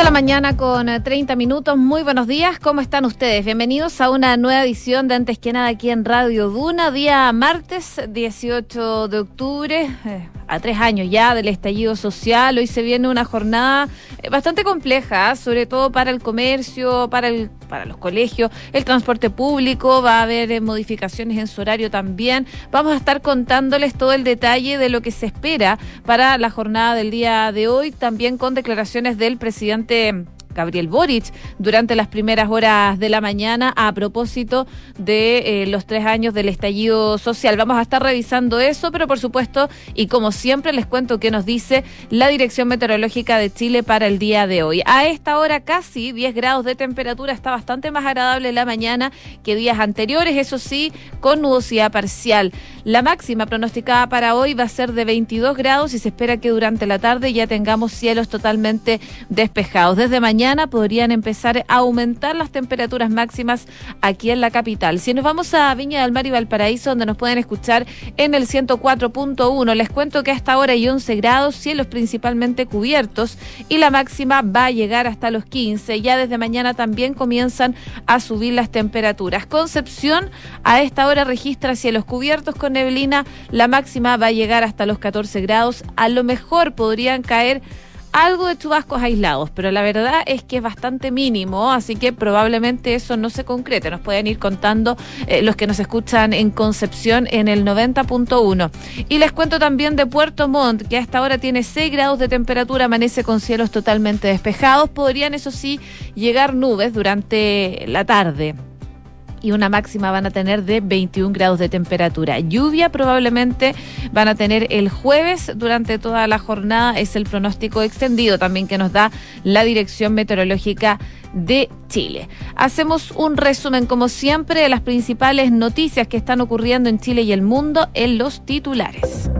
de la mañana con 30 minutos. Muy buenos días. ¿Cómo están ustedes? Bienvenidos a una nueva edición de Antes que nada aquí en Radio Duna, día martes 18 de octubre. Eh, a tres años ya del estallido social. Hoy se viene una jornada eh, bastante compleja, sobre todo para el comercio, para el para los colegios, el transporte público, va a haber eh, modificaciones en su horario también. Vamos a estar contándoles todo el detalle de lo que se espera para la jornada del día de hoy, también con declaraciones del presidente Gabriel Boric durante las primeras horas de la mañana a propósito de eh, los tres años del estallido social. Vamos a estar revisando eso, pero por supuesto, y como siempre, les cuento qué nos dice la Dirección Meteorológica de Chile para el día de hoy. A esta hora casi 10 grados de temperatura, está bastante más agradable la mañana que días anteriores, eso sí, con nubosidad parcial. La máxima pronosticada para hoy va a ser de 22 grados y se espera que durante la tarde ya tengamos cielos totalmente despejados. Desde mañana podrían empezar a aumentar las temperaturas máximas aquí en la capital. Si nos vamos a Viña del Mar y Valparaíso, donde nos pueden escuchar en el 104.1, les cuento que hasta ahora hay 11 grados, cielos principalmente cubiertos y la máxima va a llegar hasta los 15. Ya desde mañana también comienzan a subir las temperaturas. Concepción a esta hora registra cielos cubiertos con neblina, la máxima va a llegar hasta los 14 grados. A lo mejor podrían caer algo de chubascos aislados, pero la verdad es que es bastante mínimo, así que probablemente eso no se concrete. Nos pueden ir contando eh, los que nos escuchan en Concepción en el 90.1. Y les cuento también de Puerto Montt, que hasta ahora tiene 6 grados de temperatura, amanece con cielos totalmente despejados. Podrían, eso sí, llegar nubes durante la tarde y una máxima van a tener de 21 grados de temperatura. Lluvia probablemente van a tener el jueves durante toda la jornada, es el pronóstico extendido también que nos da la Dirección Meteorológica de Chile. Hacemos un resumen, como siempre, de las principales noticias que están ocurriendo en Chile y el mundo en los titulares.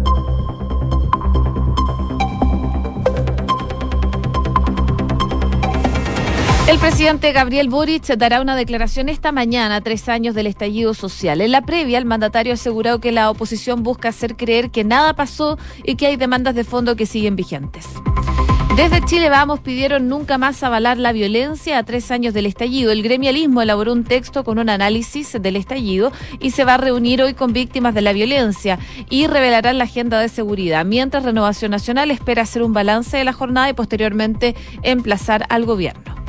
El presidente Gabriel Boric dará una declaración esta mañana, tres años del estallido social. En la previa, el mandatario aseguró que la oposición busca hacer creer que nada pasó y que hay demandas de fondo que siguen vigentes. Desde Chile Vamos pidieron nunca más avalar la violencia a tres años del estallido. El gremialismo elaboró un texto con un análisis del estallido y se va a reunir hoy con víctimas de la violencia y revelarán la agenda de seguridad, mientras Renovación Nacional espera hacer un balance de la jornada y posteriormente emplazar al gobierno.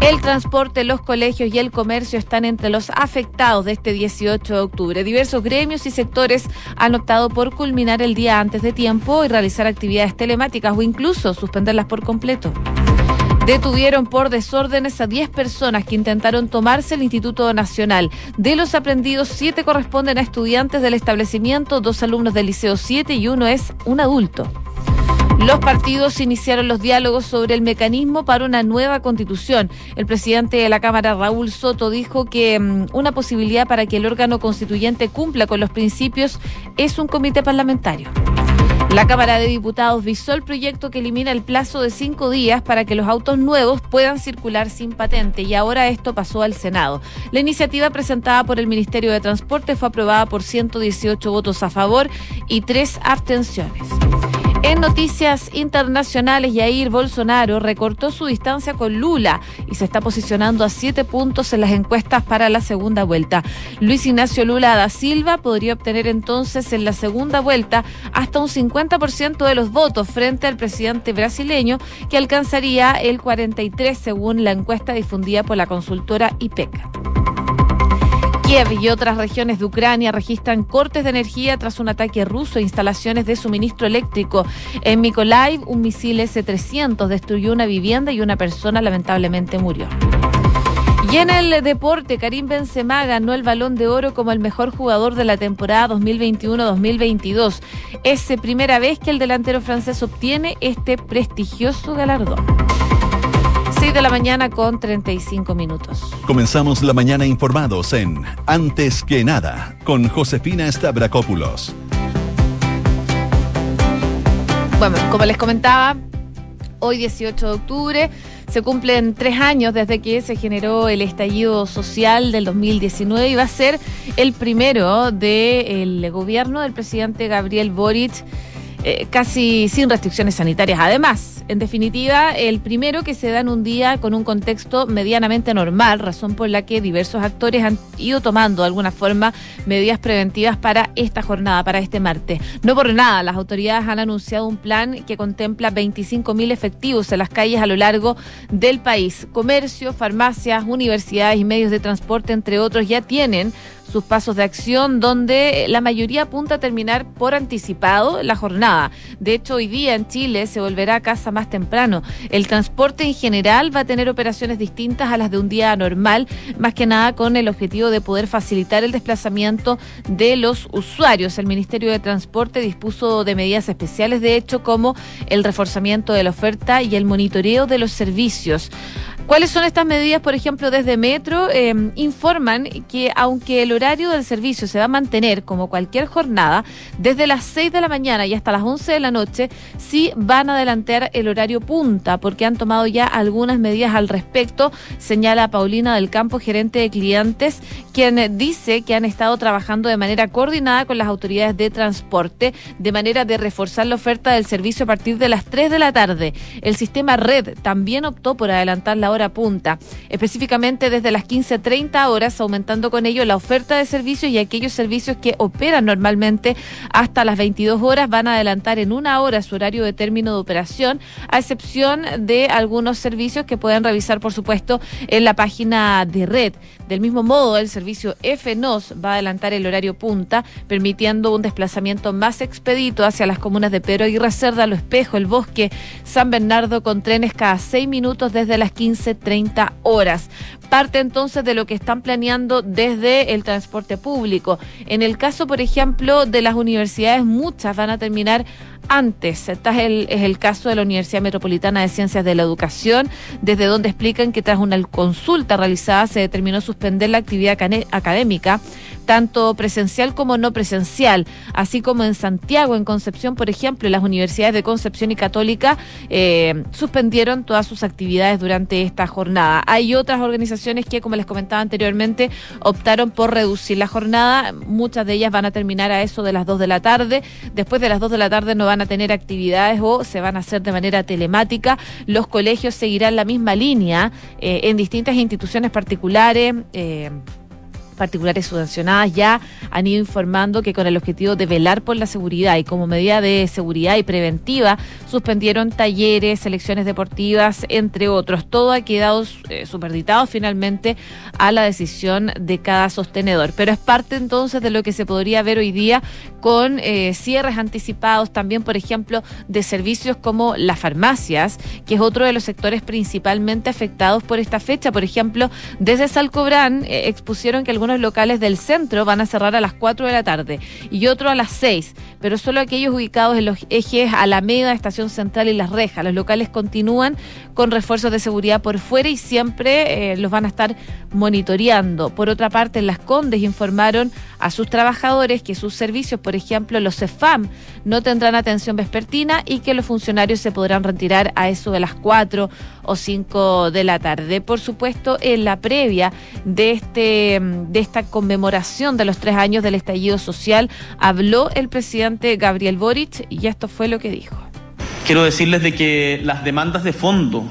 El transporte, los colegios y el comercio están entre los afectados de este 18 de octubre. Diversos gremios y sectores han optado por culminar el día antes de tiempo y realizar actividades telemáticas o incluso suspenderlas por completo. Detuvieron por desórdenes a 10 personas que intentaron tomarse el Instituto Nacional. De los aprendidos, 7 corresponden a estudiantes del establecimiento, dos alumnos del Liceo 7 y uno es un adulto. Los partidos iniciaron los diálogos sobre el mecanismo para una nueva constitución. El presidente de la Cámara, Raúl Soto, dijo que mm, una posibilidad para que el órgano constituyente cumpla con los principios es un comité parlamentario. La Cámara de Diputados visó el proyecto que elimina el plazo de cinco días para que los autos nuevos puedan circular sin patente y ahora esto pasó al Senado. La iniciativa presentada por el Ministerio de Transporte fue aprobada por 118 votos a favor y tres abstenciones. En noticias internacionales, Jair Bolsonaro recortó su distancia con Lula y se está posicionando a siete puntos en las encuestas para la segunda vuelta. Luis Ignacio Lula da Silva podría obtener entonces en la segunda vuelta hasta un 50% de los votos frente al presidente brasileño, que alcanzaría el 43 según la encuesta difundida por la consultora IPECA. Kiev y otras regiones de Ucrania registran cortes de energía tras un ataque ruso a instalaciones de suministro eléctrico. En Mykolaiv, un misil S-300 destruyó una vivienda y una persona lamentablemente murió. Y en el deporte, Karim Benzema ganó el Balón de Oro como el mejor jugador de la temporada 2021-2022. Es primera vez que el delantero francés obtiene este prestigioso galardón de la mañana con 35 minutos. Comenzamos la mañana informados en Antes que nada con Josefina Stavrakopoulos. Bueno, como les comentaba, hoy 18 de octubre se cumplen tres años desde que se generó el estallido social del 2019 y va a ser el primero del gobierno del presidente Gabriel Boric eh, casi sin restricciones sanitarias. Además, en definitiva, el primero que se da en un día con un contexto medianamente normal, razón por la que diversos actores han ido tomando de alguna forma medidas preventivas para esta jornada, para este martes. No por nada, las autoridades han anunciado un plan que contempla 25 mil efectivos en las calles a lo largo del país. Comercio, farmacias, universidades y medios de transporte, entre otros, ya tienen sus pasos de acción, donde la mayoría apunta a terminar por anticipado la jornada. De hecho, hoy día en Chile se volverá a casa más temprano. El transporte en general va a tener operaciones distintas a las de un día normal, más que nada con el objetivo de poder facilitar el desplazamiento de los usuarios. El Ministerio de Transporte dispuso de medidas especiales, de hecho, como el reforzamiento de la oferta y el monitoreo de los servicios. ¿Cuáles son estas medidas? Por ejemplo, desde Metro eh, informan que aunque el horario del servicio se va a mantener como cualquier jornada, desde las 6 de la mañana y hasta las 11 de la noche, sí van a adelantar el horario punta, porque han tomado ya algunas medidas al respecto, señala Paulina del Campo, gerente de clientes, quien dice que han estado trabajando de manera coordinada con las autoridades de transporte, de manera de reforzar la oferta del servicio a partir de las 3 de la tarde. El sistema Red también optó por adelantar la hora punta, específicamente desde las 15.30 horas, aumentando con ello la oferta de servicios y aquellos servicios que operan normalmente hasta las 22 horas van a adelantar en una hora su horario de término de operación, a excepción de algunos servicios que pueden revisar, por supuesto, en la página de red. Del mismo modo, el servicio FNOS va a adelantar el horario punta, permitiendo un desplazamiento más expedito hacia las comunas de Pedro Aguirre Cerda, Lo Espejo, El Bosque, San Bernardo, con trenes cada seis minutos desde las 15 30 horas. Parte entonces de lo que están planeando desde el transporte público. En el caso, por ejemplo, de las universidades, muchas van a terminar antes. Este es el, es el caso de la Universidad Metropolitana de Ciencias de la Educación, desde donde explican que tras una consulta realizada se determinó suspender la actividad académica tanto presencial como no presencial, así como en Santiago, en Concepción, por ejemplo, las universidades de Concepción y Católica eh, suspendieron todas sus actividades durante esta jornada. Hay otras organizaciones que, como les comentaba anteriormente, optaron por reducir la jornada. Muchas de ellas van a terminar a eso de las 2 de la tarde. Después de las 2 de la tarde no van a tener actividades o se van a hacer de manera telemática. Los colegios seguirán la misma línea eh, en distintas instituciones particulares. Eh, particulares subvencionadas ya han ido informando que con el objetivo de velar por la seguridad y como medida de seguridad y preventiva suspendieron talleres, selecciones deportivas, entre otros. Todo ha quedado eh, superditado finalmente a la decisión de cada sostenedor. Pero es parte entonces de lo que se podría ver hoy día con eh, cierres anticipados también, por ejemplo, de servicios como las farmacias, que es otro de los sectores principalmente afectados por esta fecha. Por ejemplo, desde Salcobrán eh, expusieron que algunos locales del centro van a cerrar a las 4 de la tarde y otro a las 6, pero solo aquellos ubicados en los ejes Alameda, Estación Central y Las Rejas. Los locales continúan con refuerzos de seguridad por fuera y siempre eh, los van a estar monitoreando. Por otra parte, en Las Condes informaron a sus trabajadores que sus servicios, por ejemplo, los CEFAM, no tendrán atención vespertina y que los funcionarios se podrán retirar a eso de las 4 o 5 de la tarde. Por supuesto, en la previa de, este, de esta conmemoración de los tres años del estallido social, habló el presidente Gabriel Boric y esto fue lo que dijo. Quiero decirles de que las demandas de fondo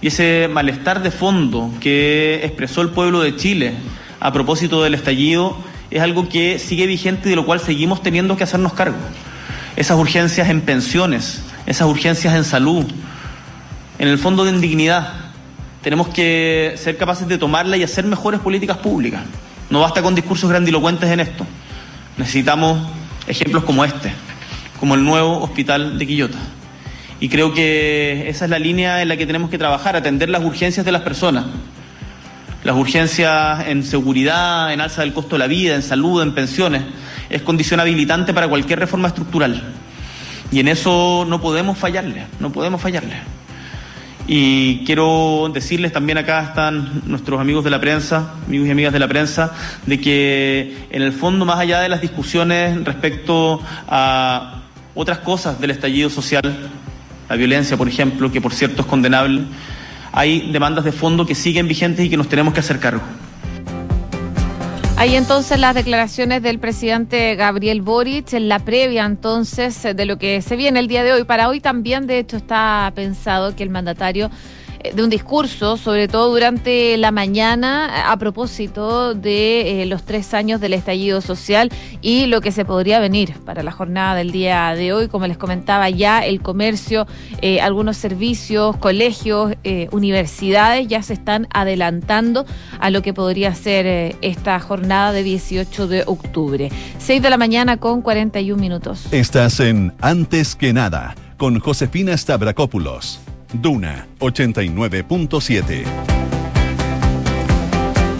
y ese malestar de fondo que expresó el pueblo de Chile a propósito del estallido es algo que sigue vigente y de lo cual seguimos teniendo que hacernos cargo. Esas urgencias en pensiones, esas urgencias en salud, en el fondo de indignidad. Tenemos que ser capaces de tomarla y hacer mejores políticas públicas. No basta con discursos grandilocuentes en esto. Necesitamos ejemplos como este, como el nuevo hospital de Quillota. Y creo que esa es la línea en la que tenemos que trabajar, atender las urgencias de las personas. Las urgencias en seguridad, en alza del costo de la vida, en salud, en pensiones, es condición habilitante para cualquier reforma estructural. Y en eso no podemos fallarle, no podemos fallarle. Y quiero decirles también acá están nuestros amigos de la prensa, amigos y amigas de la prensa, de que en el fondo, más allá de las discusiones respecto a otras cosas del estallido social, la violencia, por ejemplo, que por cierto es condenable, hay demandas de fondo que siguen vigentes y que nos tenemos que hacer cargo. Hay entonces las declaraciones del presidente Gabriel Boric en la previa entonces de lo que se viene el día de hoy. Para hoy también, de hecho, está pensado que el mandatario de un discurso, sobre todo durante la mañana, a propósito de eh, los tres años del estallido social y lo que se podría venir para la jornada del día de hoy. Como les comentaba ya, el comercio, eh, algunos servicios, colegios, universidades ya se están adelantando a lo que podría ser esta jornada de 18 de octubre. 6 de la mañana con 41 minutos. Estás en Antes que nada con Josefina Stavrakopoulos. Duna 89.7.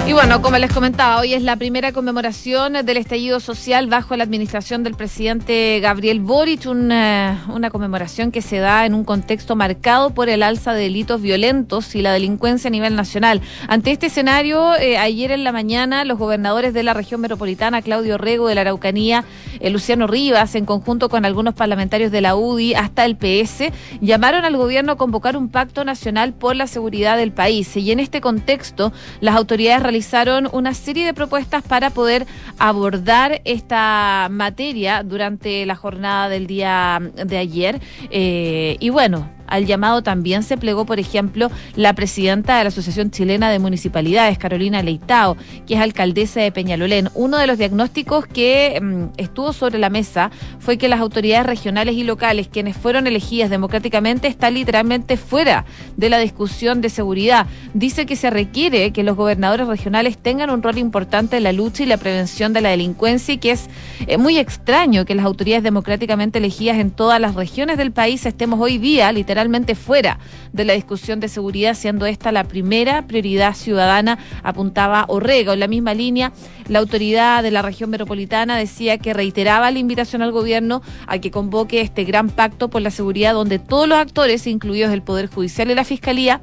Y bueno, como les comentaba, hoy es la primera conmemoración del estallido social bajo la administración del presidente Gabriel Boric, una, una conmemoración que se da en un contexto marcado por el alza de delitos violentos y la delincuencia a nivel nacional. Ante este escenario, eh, ayer en la mañana, los gobernadores de la región metropolitana, Claudio Rego de la Araucanía, eh, Luciano Rivas, en conjunto con algunos parlamentarios de la UDI hasta el PS, llamaron al gobierno a convocar un pacto nacional por la seguridad del país. Y en este contexto, las autoridades realizaron realizaron una serie de propuestas para poder abordar esta materia durante la jornada del día de ayer. Eh, y bueno, al llamado también se plegó, por ejemplo, la presidenta de la Asociación Chilena de Municipalidades, Carolina Leitao, que es alcaldesa de Peñalolén. Uno de los diagnósticos que mm, estuvo sobre la mesa fue que las autoridades regionales y locales, quienes fueron elegidas democráticamente, están literalmente fuera de la discusión de seguridad. Dice que se requiere que los gobernadores regionales tengan un rol importante en la lucha y la prevención de la delincuencia y que es eh, muy extraño que las autoridades democráticamente elegidas en todas las regiones del país estemos hoy día literalmente fuera de la discusión de seguridad, siendo esta la primera prioridad ciudadana, apuntaba Orrego. En la misma línea, la autoridad de la región metropolitana decía que reiteraba la invitación al gobierno a que convoque este gran pacto por la seguridad donde todos los actores, incluidos el Poder Judicial y la Fiscalía,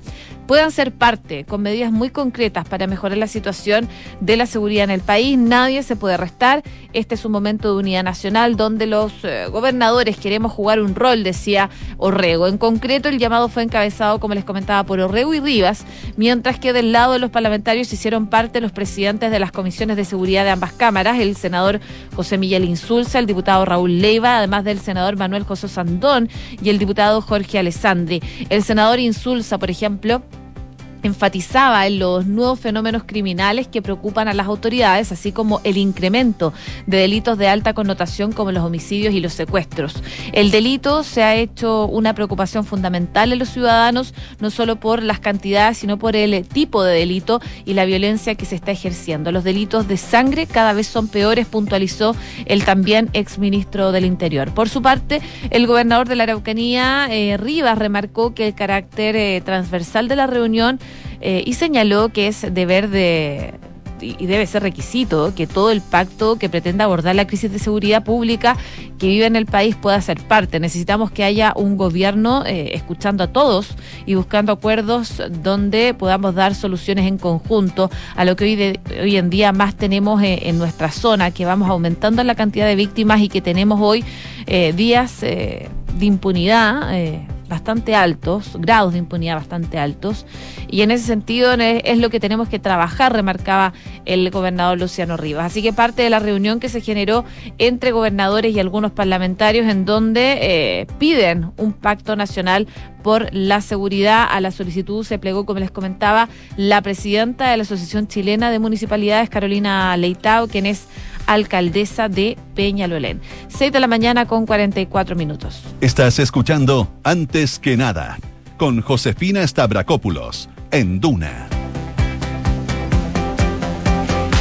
puedan ser parte con medidas muy concretas para mejorar la situación de la seguridad en el país. Nadie se puede restar. Este es un momento de unidad nacional donde los eh, gobernadores queremos jugar un rol, decía Orrego. En concreto, el llamado fue encabezado, como les comentaba, por Orrego y Rivas, mientras que del lado de los parlamentarios hicieron parte los presidentes de las comisiones de seguridad de ambas cámaras, el senador José Miguel Insulza, el diputado Raúl Leiva, además del senador Manuel José Sandón y el diputado Jorge Alessandri. El senador Insulza, por ejemplo, enfatizaba en los nuevos fenómenos criminales que preocupan a las autoridades, así como el incremento de delitos de alta connotación como los homicidios y los secuestros. El delito se ha hecho una preocupación fundamental en los ciudadanos, no solo por las cantidades, sino por el tipo de delito y la violencia que se está ejerciendo. Los delitos de sangre cada vez son peores, puntualizó el también exministro del Interior. Por su parte, el gobernador de la Araucanía, eh, Rivas, remarcó que el carácter eh, transversal de la reunión eh, y señaló que es deber de y debe ser requisito que todo el pacto que pretenda abordar la crisis de seguridad pública que vive en el país pueda ser parte. Necesitamos que haya un gobierno eh, escuchando a todos y buscando acuerdos donde podamos dar soluciones en conjunto a lo que hoy, hoy en día más tenemos eh, en nuestra zona, que vamos aumentando la cantidad de víctimas y que tenemos hoy días de impunidad bastante altos, grados de impunidad bastante altos, y en ese sentido es lo que tenemos que trabajar, remarcaba el gobernador Luciano Rivas. Así que parte de la reunión que se generó entre gobernadores y algunos parlamentarios en donde eh, piden un pacto nacional por la seguridad. A la solicitud se plegó, como les comentaba, la presidenta de la Asociación Chilena de Municipalidades, Carolina Leitao, quien es alcaldesa de Peñalolén. 6 de la mañana con 44 minutos. Estás escuchando Antes que nada con Josefina Stavrakopoulos en Duna.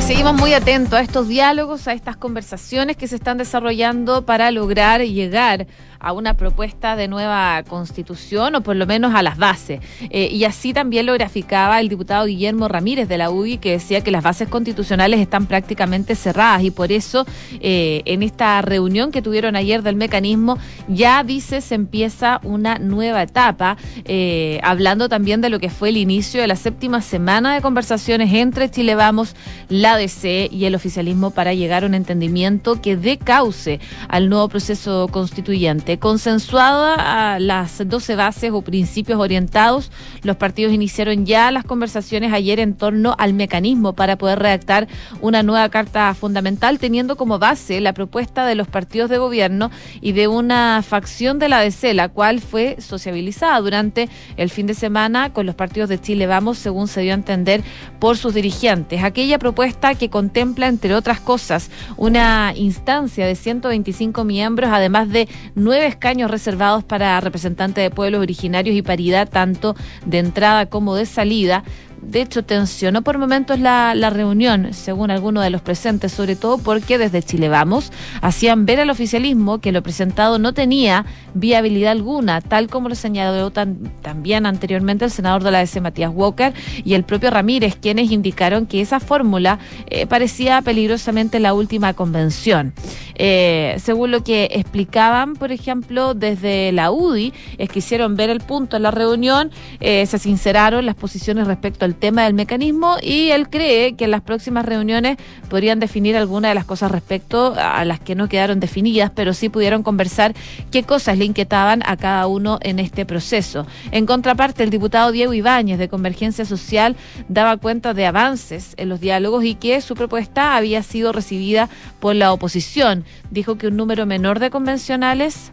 Seguimos muy atentos a estos diálogos, a estas conversaciones que se están desarrollando para lograr llegar a una propuesta de nueva constitución o por lo menos a las bases. Eh, y así también lo graficaba el diputado Guillermo Ramírez de la UDI que decía que las bases constitucionales están prácticamente cerradas y por eso eh, en esta reunión que tuvieron ayer del mecanismo ya dice se empieza una nueva etapa, eh, hablando también de lo que fue el inicio de la séptima semana de conversaciones entre Chile Vamos, la ADC y el oficialismo para llegar a un entendimiento que dé cauce al nuevo proceso constituyente. Consensuada a las 12 bases o principios orientados, los partidos iniciaron ya las conversaciones ayer en torno al mecanismo para poder redactar una nueva carta fundamental, teniendo como base la propuesta de los partidos de gobierno y de una facción de la ADC, la cual fue sociabilizada durante el fin de semana con los partidos de Chile Vamos, según se dio a entender por sus dirigentes. Aquella propuesta que contempla, entre otras cosas, una instancia de 125 miembros, además de nueve escaños reservados para representantes de pueblos originarios y paridad tanto de entrada como de salida de hecho, tensionó por momentos la, la, reunión, según algunos de los presentes, sobre todo porque desde Chile Vamos hacían ver al oficialismo que lo presentado no tenía viabilidad alguna, tal como lo señaló también anteriormente el senador de la S. Matías Walker y el propio Ramírez, quienes indicaron que esa fórmula eh, parecía peligrosamente la última convención. Eh, según lo que explicaban, por ejemplo, desde la UDI, es que hicieron ver el punto en la reunión, eh, se sinceraron las posiciones respecto al tema del mecanismo y él cree que en las próximas reuniones podrían definir algunas de las cosas respecto a las que no quedaron definidas, pero sí pudieron conversar qué cosas le inquietaban a cada uno en este proceso. En contraparte, el diputado Diego Ibáñez de Convergencia Social daba cuenta de avances en los diálogos y que su propuesta había sido recibida por la oposición. Dijo que un número menor de convencionales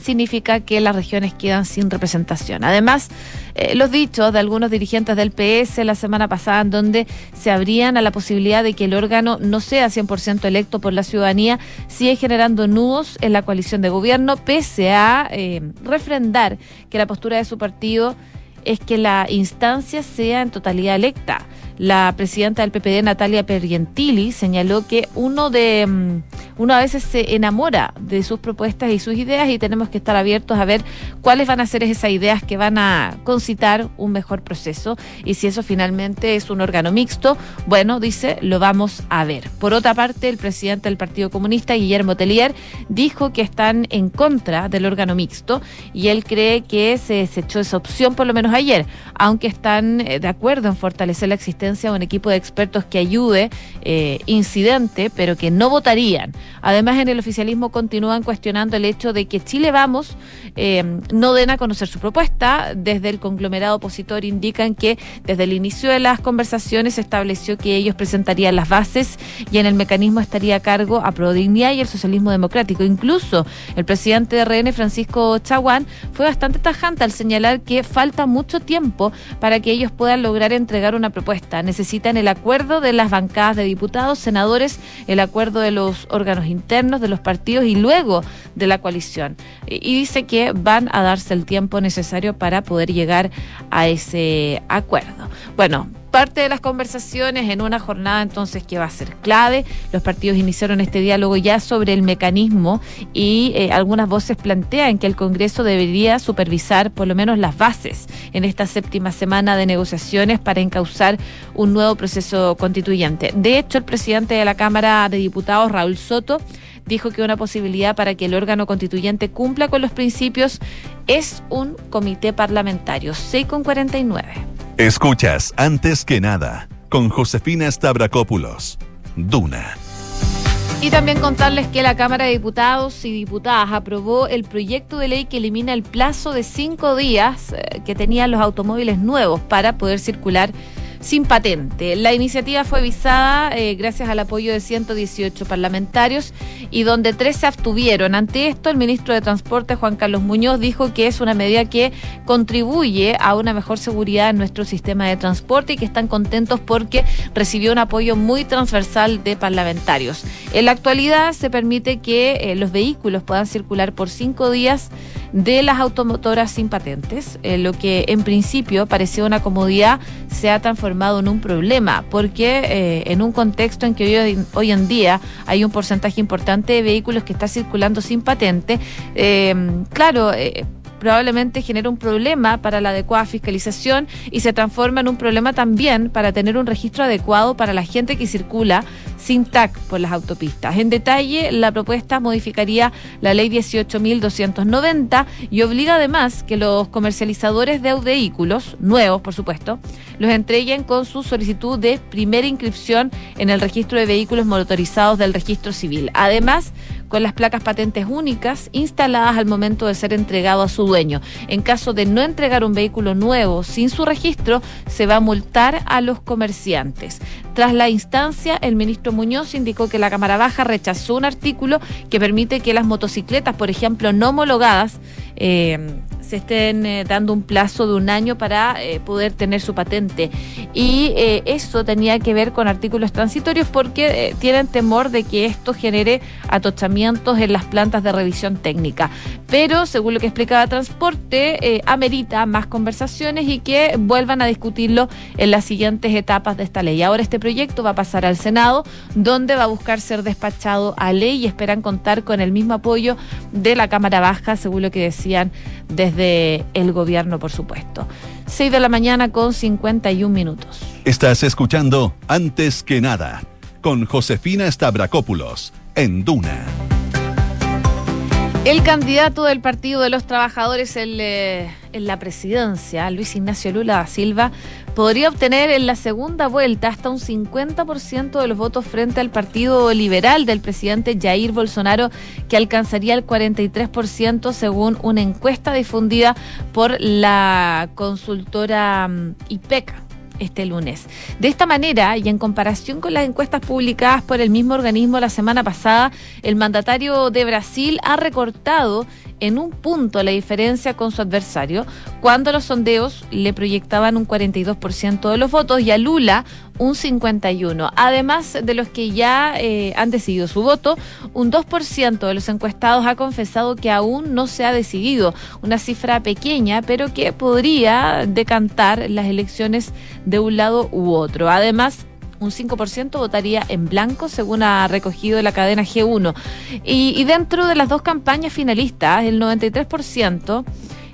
significa que las regiones quedan sin representación. Además, eh, los dichos de algunos dirigentes del PS la semana pasada, en donde se abrían a la posibilidad de que el órgano no sea 100% electo por la ciudadanía, sigue generando nudos en la coalición de gobierno, pese a eh, refrendar que la postura de su partido es que la instancia sea en totalidad electa. La presidenta del PPD, Natalia Pergentili, señaló que uno de mm, uno a veces se enamora de sus propuestas y sus ideas y tenemos que estar abiertos a ver cuáles van a ser esas ideas que van a concitar un mejor proceso y si eso finalmente es un órgano mixto, bueno, dice, lo vamos a ver. Por otra parte, el presidente del Partido Comunista, Guillermo Tellier, dijo que están en contra del órgano mixto y él cree que se desechó esa opción por lo menos ayer, aunque están eh, de acuerdo en fortalecer la existencia de un equipo de expertos que ayude eh, incidente, pero que no votarían Además, en el oficialismo continúan cuestionando el hecho de que Chile Vamos eh, no den a conocer su propuesta. Desde el conglomerado opositor indican que desde el inicio de las conversaciones se estableció que ellos presentarían las bases y en el mecanismo estaría a cargo a Prodignidad y el socialismo democrático. Incluso el presidente de RN, Francisco Chaguán, fue bastante tajante al señalar que falta mucho tiempo para que ellos puedan lograr entregar una propuesta. Necesitan el acuerdo de las bancadas de diputados, senadores, el acuerdo de los órganos internos de los partidos y luego de la coalición. Y dice que van a darse el tiempo necesario para poder llegar a ese acuerdo. Bueno, parte de las conversaciones en una jornada entonces que va a ser clave. Los partidos iniciaron este diálogo ya sobre el mecanismo y eh, algunas voces plantean que el Congreso debería supervisar por lo menos las bases en esta séptima semana de negociaciones para encauzar un nuevo proceso constituyente. De hecho, el presidente de la Cámara de Diputados, Raúl Soto, dijo que una posibilidad para que el órgano constituyente cumpla con los principios es un comité parlamentario. 6 con 49. Escuchas antes que nada con Josefina Stavrakopoulos. Duna. Y también contarles que la Cámara de Diputados y Diputadas aprobó el proyecto de ley que elimina el plazo de cinco días eh, que tenían los automóviles nuevos para poder circular sin patente. La iniciativa fue visada eh, gracias al apoyo de 118 parlamentarios y donde tres se abstuvieron. Ante esto, el ministro de Transporte, Juan Carlos Muñoz, dijo que es una medida que contribuye a una mejor seguridad en nuestro sistema de transporte y que están contentos porque recibió un apoyo muy transversal de parlamentarios. En la actualidad se permite que eh, los vehículos puedan circular por cinco días de las automotoras sin patentes, eh, lo que en principio parecía una comodidad se ha transformado en un problema, porque eh, en un contexto en que hoy, hoy, en día hay un porcentaje importante de vehículos que está circulando sin patente, eh, claro, probablemente genera un problema para la adecuada fiscalización y se transforma en un problema también para tener un registro adecuado para la gente que circula sin TAC por las autopistas. En detalle, la propuesta modificaría la ley 18.290 y obliga además que los comercializadores de vehículos, nuevos por supuesto, los entreguen con su solicitud de primera inscripción en el registro de vehículos motorizados del registro civil. Además, con las placas patentes únicas instaladas al momento de ser entregado a su dueño. En caso de no entregar un vehículo nuevo sin su registro, se va a multar a los comerciantes. Tras la instancia, el ministro Muñoz indicó que la Cámara Baja rechazó un artículo que permite que las motocicletas, por ejemplo, no homologadas, eh, se estén eh, dando un plazo de un año para eh, poder tener su patente. Y eh, eso tenía que ver con artículos transitorios porque tienen temor de que esto genere atochamientos en las plantas de revisión técnica. Pero, según lo que explicaba Transporte, amerita más conversaciones y que vuelvan a discutirlo en las siguientes etapas de esta ley. Ahora este proyecto va a pasar al Senado, donde va a buscar ser despachado a ley y esperan contar con el mismo apoyo de la Cámara Baja, según lo que decían desde el gobierno, por supuesto. 6 de la mañana con 51 minutos. Estás escuchando Antes que nada con Josefina Stavrakopoulos en Duna. El candidato del Partido de los Trabajadores en, la presidencia, Luis Ignacio Lula da Silva, podría obtener en la segunda vuelta hasta un 50% de los votos frente al Partido Liberal del presidente Jair Bolsonaro, que alcanzaría el 43% según una encuesta difundida por la consultora mm, IPECA este lunes. De esta manera, y en comparación con las encuestas publicadas por el mismo organismo la semana pasada, el mandatario de Brasil ha recortado en un punto la diferencia con su adversario, cuando los sondeos le proyectaban un 42% de los votos y a Lula un 51%. Además de los que ya eh, han decidido su voto, un 2% de los encuestados ha confesado que aún no se ha decidido, una cifra pequeña, pero que podría decantar las elecciones de un lado u otro. Además, un 5% votaría en blanco, según ha recogido la cadena G1. Y, y dentro de las dos campañas finalistas, el 93%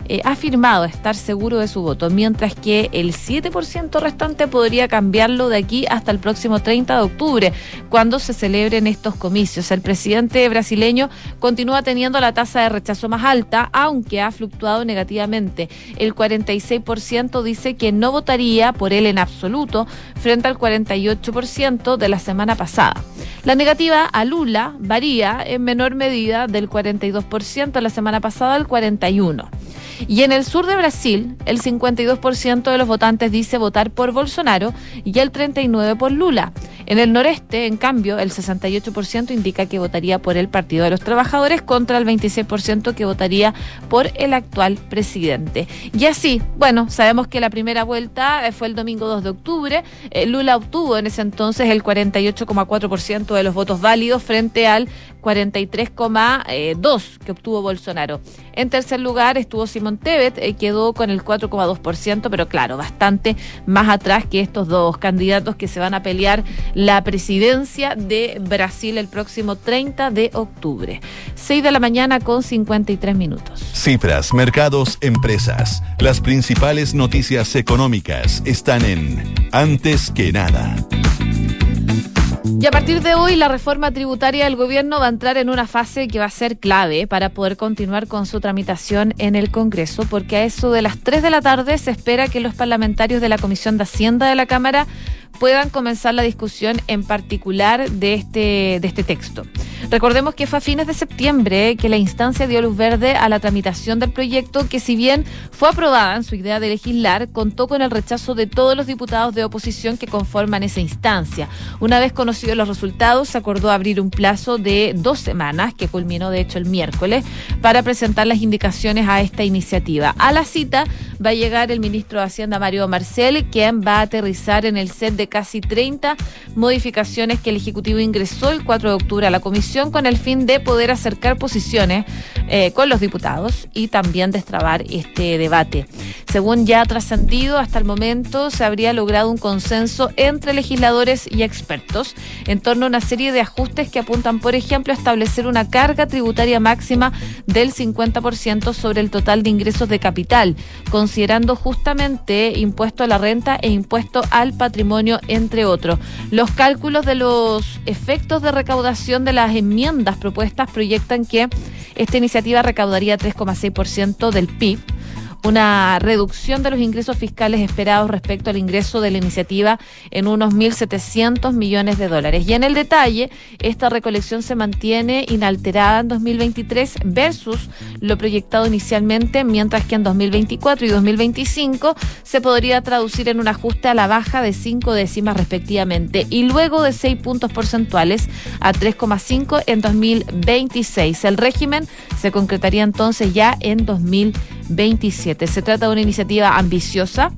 eh, ha afirmado estar seguro de su voto, mientras que el 7% restante podría cambiarlo de aquí hasta el próximo 30 de octubre, cuando se celebren estos comicios. El presidente brasileño continúa teniendo la tasa de rechazo más alta, aunque ha fluctuado negativamente. El 46% dice que no votaría por él en absoluto, frente al 48% de la semana pasada. La negativa a Lula varía en menor medida del 42% la semana pasada al 41%. Y en el sur de Brasil, el 52% de los votantes dice votar por Bolsonaro y el 39% por Lula. En el noreste, en cambio, el 68% indica que votaría por el Partido de los Trabajadores contra el 26% que votaría por el actual presidente. Y así, bueno, sabemos que la primera vuelta eh, fue el domingo 2 de octubre. Eh, Lula obtuvo en ese entonces el 48,4% de los votos válidos frente al 43,2 que obtuvo Bolsonaro. En tercer lugar estuvo Simón Tebet, eh, quedó con el 4,2%, pero claro, bastante más atrás que estos dos candidatos que se van a pelear la presidencia de Brasil el próximo 30 de octubre. 6 de la mañana con 53 minutos. Cifras, mercados, empresas. Las principales noticias económicas están en Antes que nada. Y a partir de hoy, la reforma tributaria del gobierno va a entrar en una fase que va a ser clave para poder continuar con su tramitación en el Congreso, porque a eso de las 3 de la tarde se espera que los parlamentarios de la Comisión de Hacienda de la Cámara puedan comenzar la discusión en particular de este, de este texto. Recordemos que fue a fines de septiembre que la instancia dio luz verde a la tramitación del proyecto que si bien fue aprobada en su idea de legislar, contó con el rechazo de todos los diputados de oposición que conforman esa instancia. Una vez conocidos los resultados, se acordó abrir un plazo de dos semanas, que culminó de hecho el miércoles, para presentar las indicaciones a esta iniciativa. A la cita va a llegar el ministro de Hacienda, Mario Marcel, quien va a aterrizar en el set de casi 30 modificaciones que el Ejecutivo ingresó el 4 de octubre a la comisión con el fin de poder acercar posiciones eh, con los diputados y también destrabar este debate. Según ya trascendido hasta el momento, se habría logrado un consenso entre legisladores y expertos en torno a una serie de ajustes que apuntan, por ejemplo, a establecer una carga tributaria máxima del 50% sobre el total de ingresos de capital, considerando justamente impuesto a la renta e impuesto al patrimonio entre otros. Los cálculos de los efectos de recaudación de las enmiendas propuestas proyectan que esta iniciativa recaudaría 3,6% del PIB una reducción de los ingresos fiscales esperados respecto al ingreso de la iniciativa en unos 1.700 millones de dólares. Y en el detalle, esta recolección se mantiene inalterada en 2023 versus lo proyectado inicialmente, mientras que en 2024 y 2025 se podría traducir en un ajuste a la baja de cinco décimas respectivamente y luego de seis puntos porcentuales a 3,5 en 2026. El régimen se concretaría entonces ya en 2027. Se trata de una iniciativa ambiciosa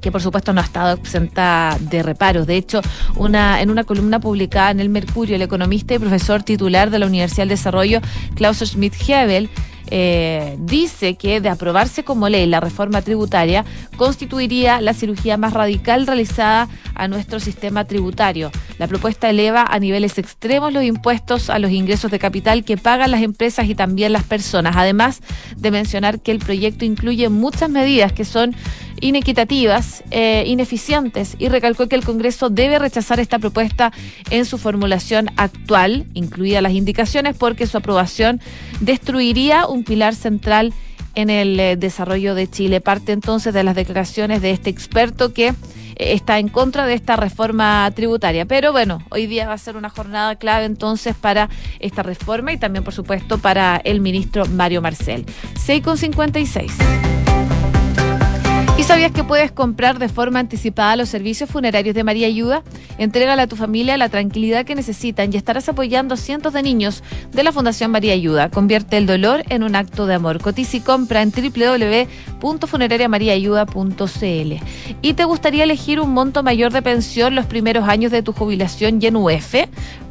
que por supuesto no ha estado exenta de reparos. De hecho, una, en una columna publicada en el Mercurio, el economista y profesor titular de la Universidad del Desarrollo, Klaus Schmidt-Hebel, eh, dice que de aprobarse como ley la reforma tributaria constituiría la cirugía más radical realizada a nuestro sistema tributario. La propuesta eleva a niveles extremos los impuestos a los ingresos de capital que pagan las empresas y también las personas, además de mencionar que el proyecto incluye muchas medidas que son inequitativas, eh, ineficientes y recalcó que el Congreso debe rechazar esta propuesta en su formulación actual, incluidas las indicaciones, porque su aprobación destruiría un pilar central en el eh, desarrollo de Chile. Parte entonces de las declaraciones de este experto que eh, está en contra de esta reforma tributaria. Pero bueno, hoy día va a ser una jornada clave entonces para esta reforma y también, por supuesto, para el ministro Mario Marcel. 6 con 56. ¿Y sabías que puedes comprar de forma anticipada los servicios funerarios de María Ayuda? Entrégale a tu familia la tranquilidad que necesitan y estarás apoyando a cientos de niños de la Fundación María Ayuda. Convierte el dolor en un acto de amor. Cotiza y compra en www.funerariamariaayuda.cl. ¿Y te gustaría elegir un monto mayor de pensión los primeros años de tu jubilación y en UF?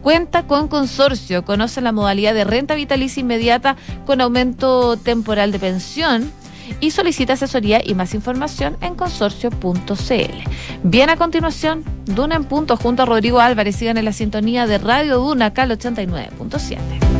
Cuenta con consorcio. Conoce la modalidad de renta vitalicia inmediata con aumento temporal de pensión y solicita asesoría y más información en consorcio.cl. Bien a continuación, Duna en punto junto a Rodrigo Álvarez. Sigan en la sintonía de Radio Duna, Cal 89.7.